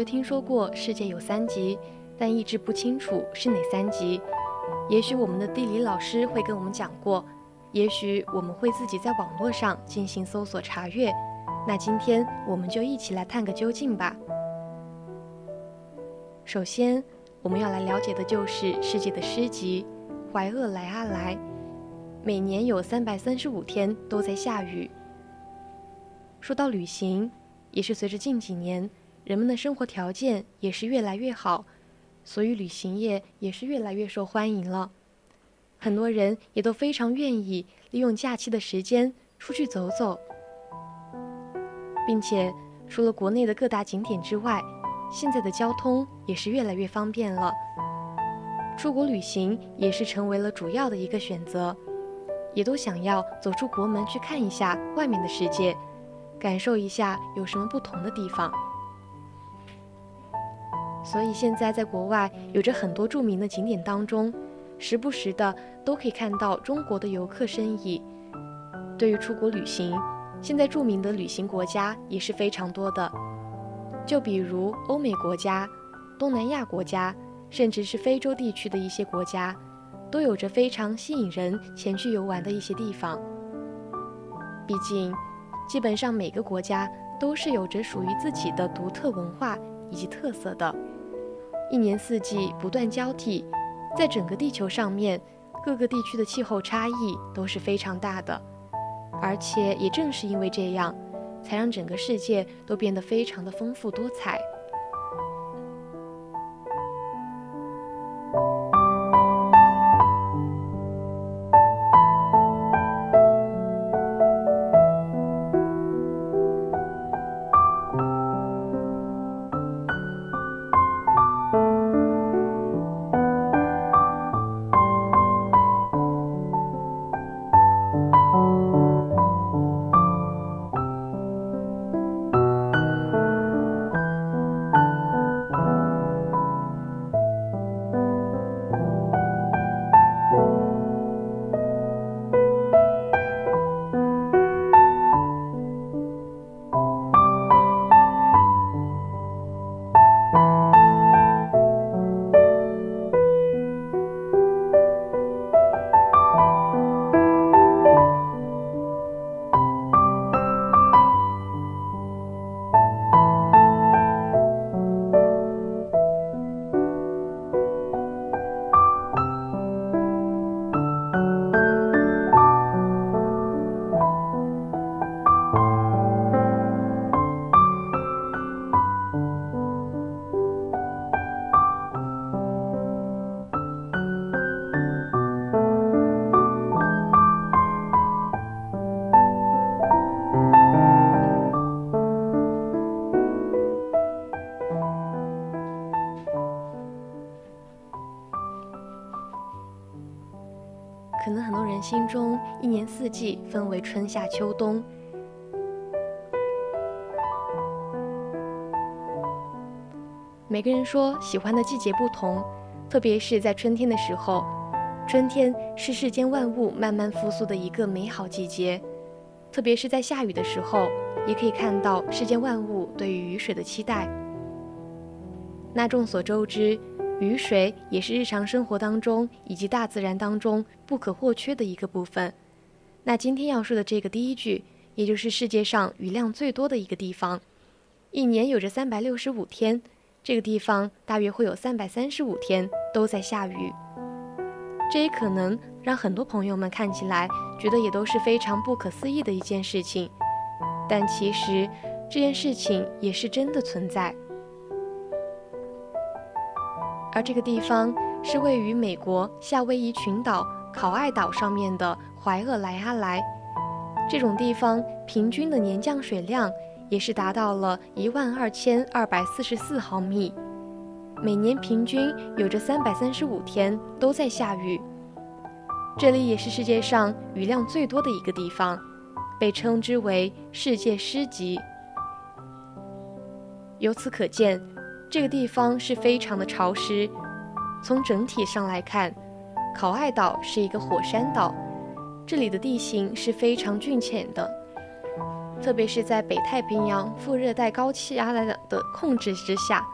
就听说过世界有三极，但一直不清楚是哪三极。也许我们的地理老师会跟我们讲过，也许我们会自己在网络上进行搜索查阅。那今天我们就一起来探个究竟吧。首先，我们要来了解的就是世界的诗集——怀厄来阿来。每年有三百三十五天都在下雨。说到旅行，也是随着近几年。人们的生活条件也是越来越好，所以旅行业也是越来越受欢迎了。很多人也都非常愿意利用假期的时间出去走走，并且除了国内的各大景点之外，现在的交通也是越来越方便了。出国旅行也是成为了主要的一个选择，也都想要走出国门去看一下外面的世界，感受一下有什么不同的地方。所以现在在国外有着很多著名的景点当中，时不时的都可以看到中国的游客身影。对于出国旅行，现在著名的旅行国家也是非常多的，就比如欧美国家、东南亚国家，甚至是非洲地区的一些国家，都有着非常吸引人前去游玩的一些地方。毕竟，基本上每个国家都是有着属于自己的独特文化以及特色的。一年四季不断交替，在整个地球上面，各个地区的气候差异都是非常大的，而且也正是因为这样，才让整个世界都变得非常的丰富多彩。可能很多人心中一年四季分为春夏秋冬，每个人说喜欢的季节不同，特别是在春天的时候，春天是世间万物慢慢复苏的一个美好季节。特别是在下雨的时候，也可以看到世间万物对于雨水的期待。那众所周知，雨水也是日常生活当中以及大自然当中不可或缺的一个部分。那今天要说的这个第一句，也就是世界上雨量最多的一个地方，一年有着三百六十五天，这个地方大约会有三百三十五天都在下雨。这也可能让很多朋友们看起来觉得也都是非常不可思议的一件事情，但其实这件事情也是真的存在。而这个地方是位于美国夏威夷群岛考爱岛上面的怀厄莱阿莱，这种地方平均的年降水量也是达到了一万二千二百四十四毫米。每年平均有着三百三十五天都在下雨，这里也是世界上雨量最多的一个地方，被称之为世界诗集。由此可见，这个地方是非常的潮湿。从整体上来看，考爱岛是一个火山岛，这里的地形是非常峻浅的，特别是在北太平洋副热带高气压的的控制之下。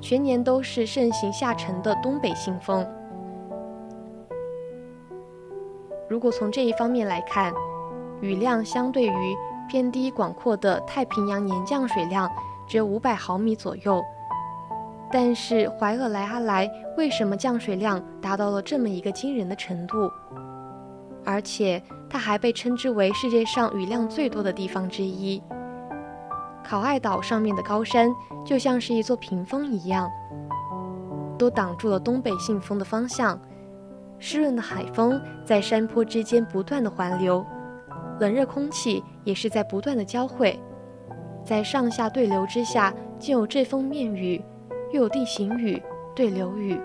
全年都是盛行下沉的东北信风。如果从这一方面来看，雨量相对于偏低广阔的太平洋年降水量只有五百毫米左右。但是怀厄莱阿莱为什么降水量达到了这么一个惊人的程度？而且它还被称之为世界上雨量最多的地方之一。考爱岛上面的高山就像是一座屏风一样，都挡住了东北信风的方向。湿润的海风在山坡之间不断的环流，冷热空气也是在不断的交汇，在上下对流之下，竟有这封面雨，又有地形雨、对流雨。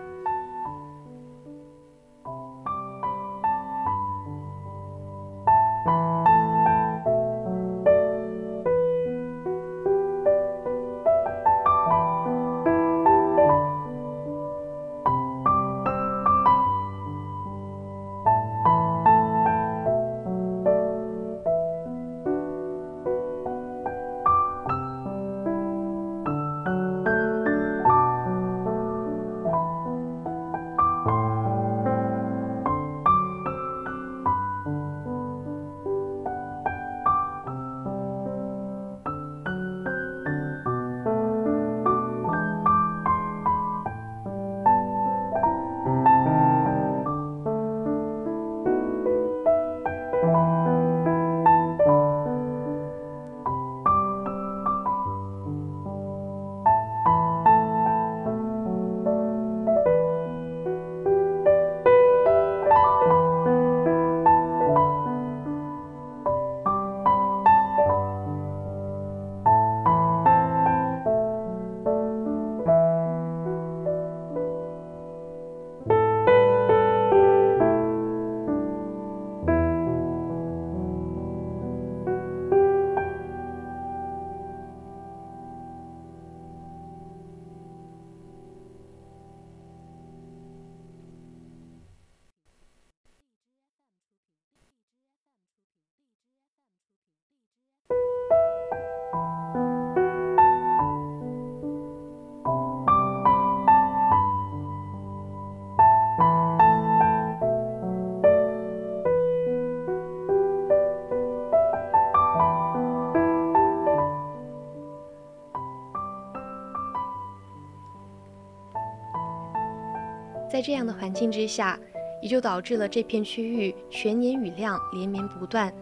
这样的环境之下，也就导致了这片区域全年雨量连绵不断，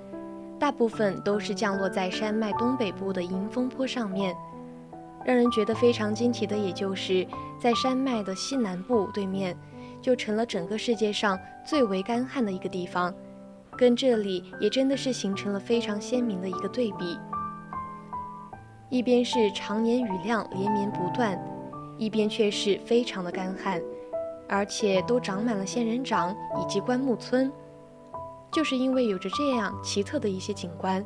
大部分都是降落在山脉东北部的迎风坡上面。让人觉得非常惊奇的，也就是在山脉的西南部对面，就成了整个世界上最为干旱的一个地方，跟这里也真的是形成了非常鲜明的一个对比。一边是常年雨量连绵不断，一边却是非常的干旱。而且都长满了仙人掌以及灌木村，就是因为有着这样奇特的一些景观，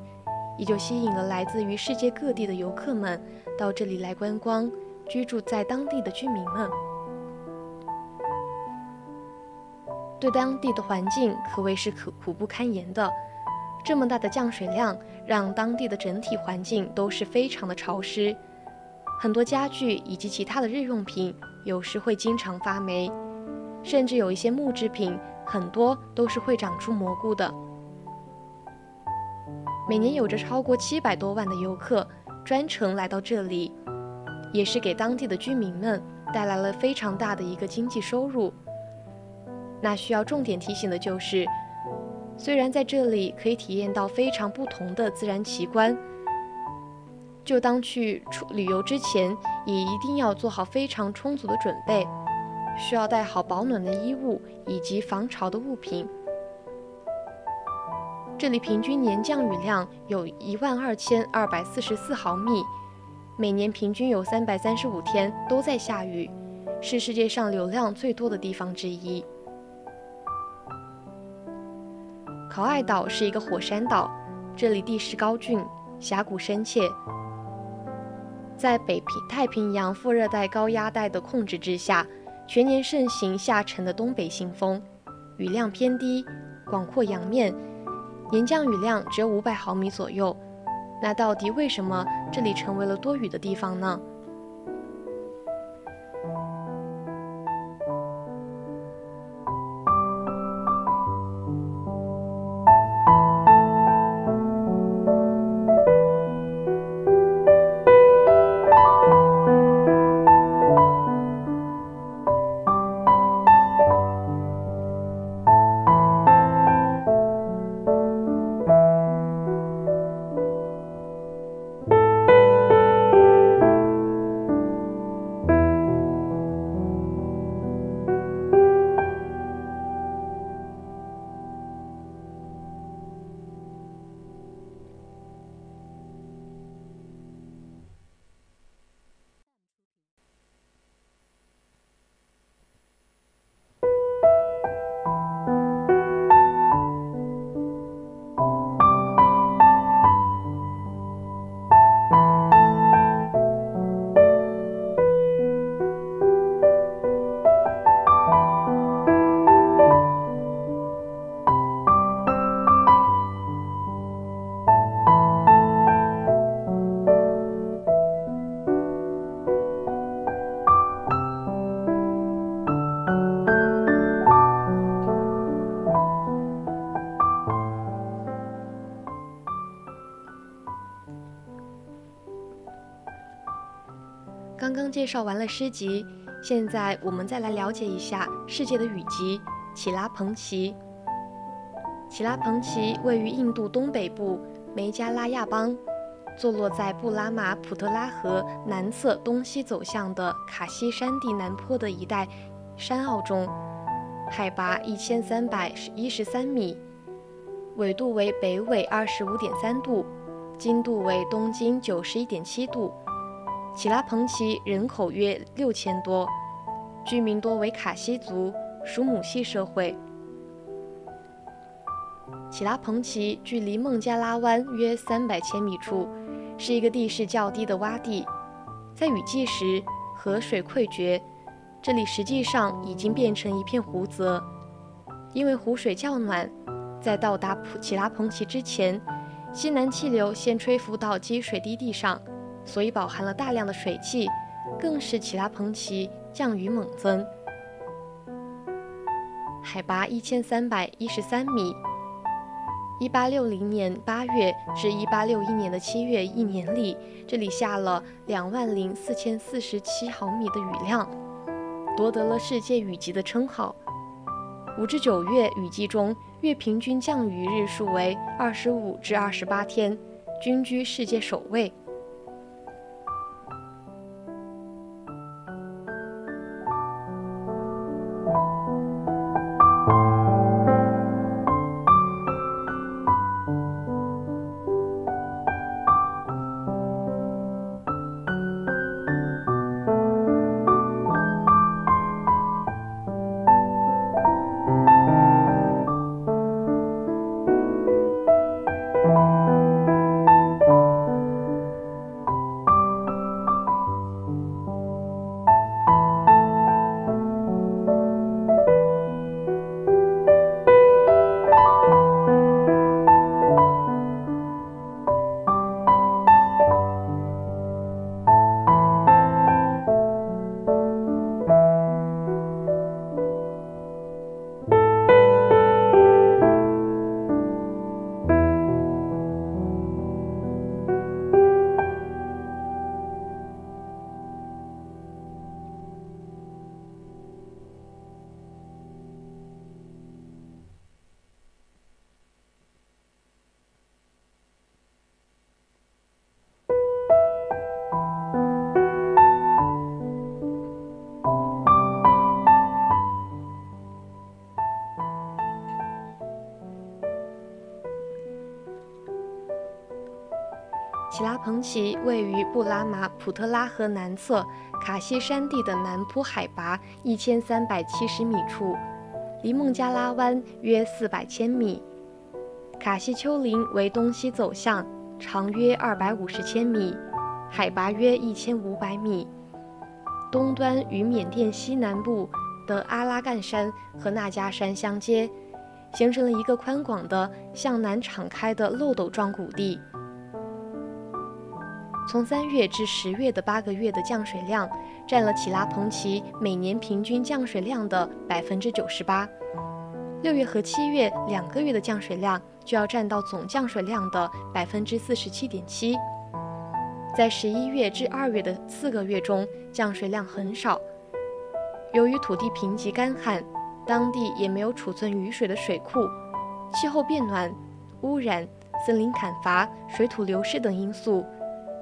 也就吸引了来自于世界各地的游客们到这里来观光，居住在当地的居民们。对当地的环境可谓是可苦不堪言的。这么大的降水量，让当地的整体环境都是非常的潮湿，很多家具以及其他的日用品有时会经常发霉，甚至有一些木制品，很多都是会长出蘑菇的。每年有着超过七百多万的游客专程来到这里，也是给当地的居民们带来了非常大的一个经济收入。那需要重点提醒的就是，虽然在这里可以体验到非常不同的自然奇观，就当去出旅游之前，也一定要做好非常充足的准备，需要带好保暖的衣物以及防潮的物品。这里平均年降雨量有一万二千二百四十四毫米，每年平均有三百三十五天都在下雨，是世界上流量最多的地方之一。考爱岛是一个火山岛，这里地势高峻，峡谷深切。在北平太平洋副热带高压带的控制之下，全年盛行下沉的东北信风，雨量偏低，广阔洋面，年降雨量只有五百毫米左右。那到底为什么这里成为了多雨的地方呢？介绍完了诗集，现在我们再来了解一下世界的雨集——乞拉彭奇。乞拉彭奇位于印度东北部梅加拉亚邦，坐落在布拉马普特拉河南侧东西走向的卡西山地南坡的一带山坳中，海拔一千三百一十三米，纬度为北纬二十五点三度，经度为东经九十一点七度。乞拉彭奇人口约六千多，居民多为卡西族，属母系社会。乞拉彭奇距离孟加拉湾约三百千米处，是一个地势较低的洼地。在雨季时，河水溃决，这里实际上已经变成一片湖泽。因为湖水较暖，在到达普乞拉彭奇之前，西南气流先吹拂到积水低地上。所以饱含了大量的水汽，更使乞拉彭奇降雨猛增。海拔一千三百一十三米。一八六零年八月至一八六一年的七月一年里，这里下了两万零四千四十七毫米的雨量，夺得了世界雨季的称号。五至九月雨季中，月平均降雨日数为二十五至二十八天，均居世界首位。奇拉彭奇位于布拉马普特拉河南侧卡西山地的南坡，海拔一千三百七十米处，离孟加拉湾约四百千米。卡西丘陵为东西走向，长约二百五十千米，海拔约一千五百米。东端与缅甸西南部的阿拉干山和纳加山相接，形成了一个宽广的向南敞开的漏斗状谷地。从三月至十月的八个月的降水量，占了乞拉蓬奇每年平均降水量的百分之九十八。六月和七月两个月的降水量就要占到总降水量的百分之四十七点七。在十一月至二月的四个月中，降水量很少。由于土地贫瘠干旱，当地也没有储存雨水的水库，气候变暖、污染、森林砍伐、水土流失等因素，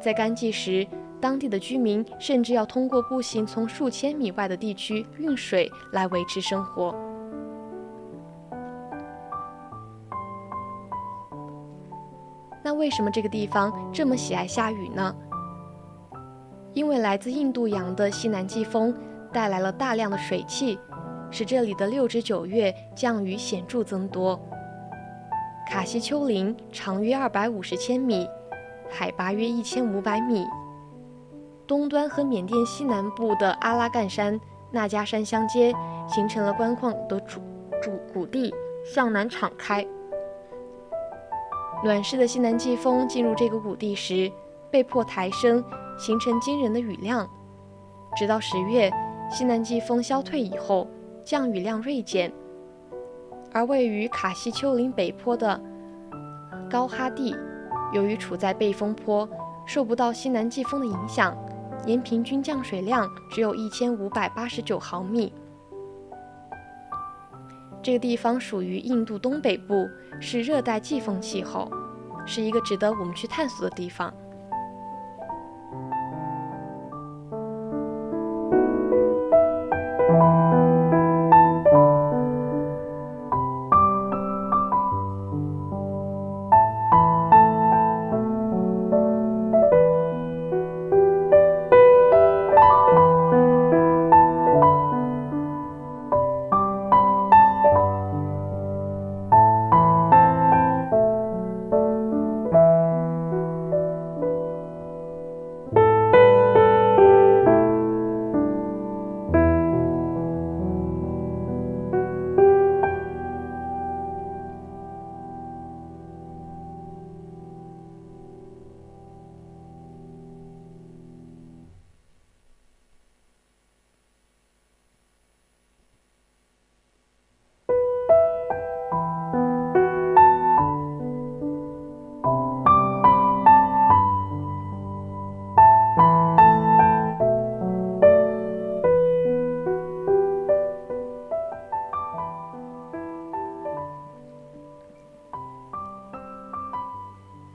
在干季时，当地的居民甚至要通过步行从数千米外的地区运水来维持生活。那为什么这个地方这么喜爱下雨呢？因为来自印度洋的西南季风带来了大量的水汽，使这里的六至九月降雨显著增多。卡西丘陵长约二百五十千米，海拔约一千五百米。东端和缅甸西南部的阿拉干山、纳加山相接，形成了官矿的主主谷地，向南敞开。暖湿的西南季风进入这个谷地时，被迫抬升，形成惊人的雨量。直到十月，西南季风消退以后，降雨量锐减。而位于卡西丘陵北坡的高哈地，由于处在背风坡，受不到西南季风的影响，年平均降水量只有一千五百八十九毫米。这个地方属于印度东北部。是热带季风气候，是一个值得我们去探索的地方。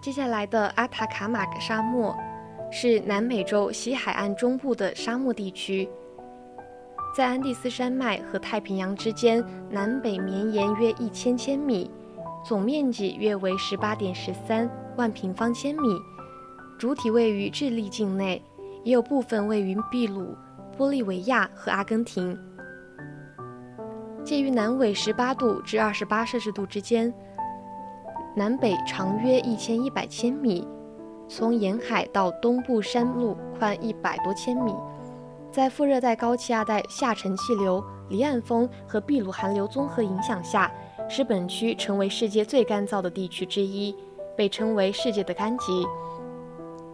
接下来的阿塔卡马沙漠是南美洲西海岸中部的沙漠地区，在安第斯山脉和太平洋之间南北绵延约一千千米，总面积约为十八点十三万平方千米，主体位于智利境内，也有部分位于秘鲁、玻利维亚和阿根廷，介于南纬十八度至二十八摄氏度之间。南北长约一千一百千米，从沿海到东部山路宽一百多千米。在副热带高气压带下沉气流、离岸风和秘鲁寒流综合影响下，使本区成为世界最干燥的地区之一，被称为“世界的干极”。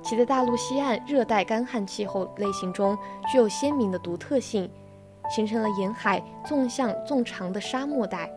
其在大陆西岸热带干旱气候类型中具有鲜明的独特性，形成了沿海纵向纵长的沙漠带。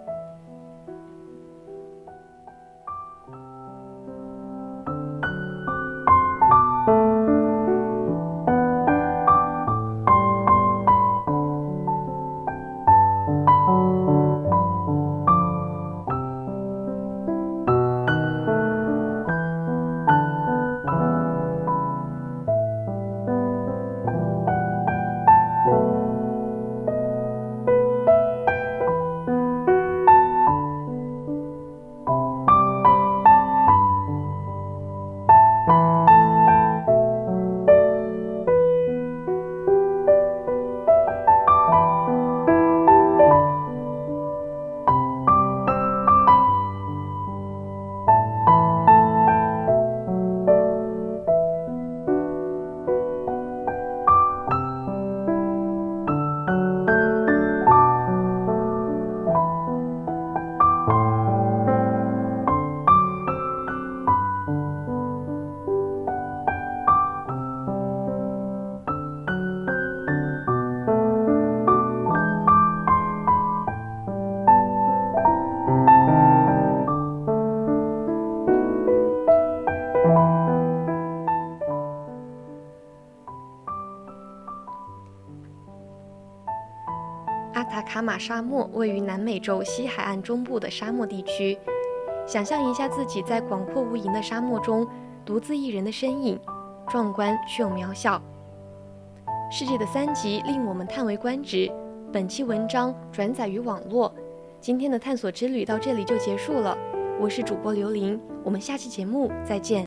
马沙漠位于南美洲西海岸中部的沙漠地区。想象一下自己在广阔无垠的沙漠中独自一人的身影，壮观却又渺小。世界的三极令我们叹为观止。本期文章转载于网络。今天的探索之旅到这里就结束了。我是主播刘琳，我们下期节目再见。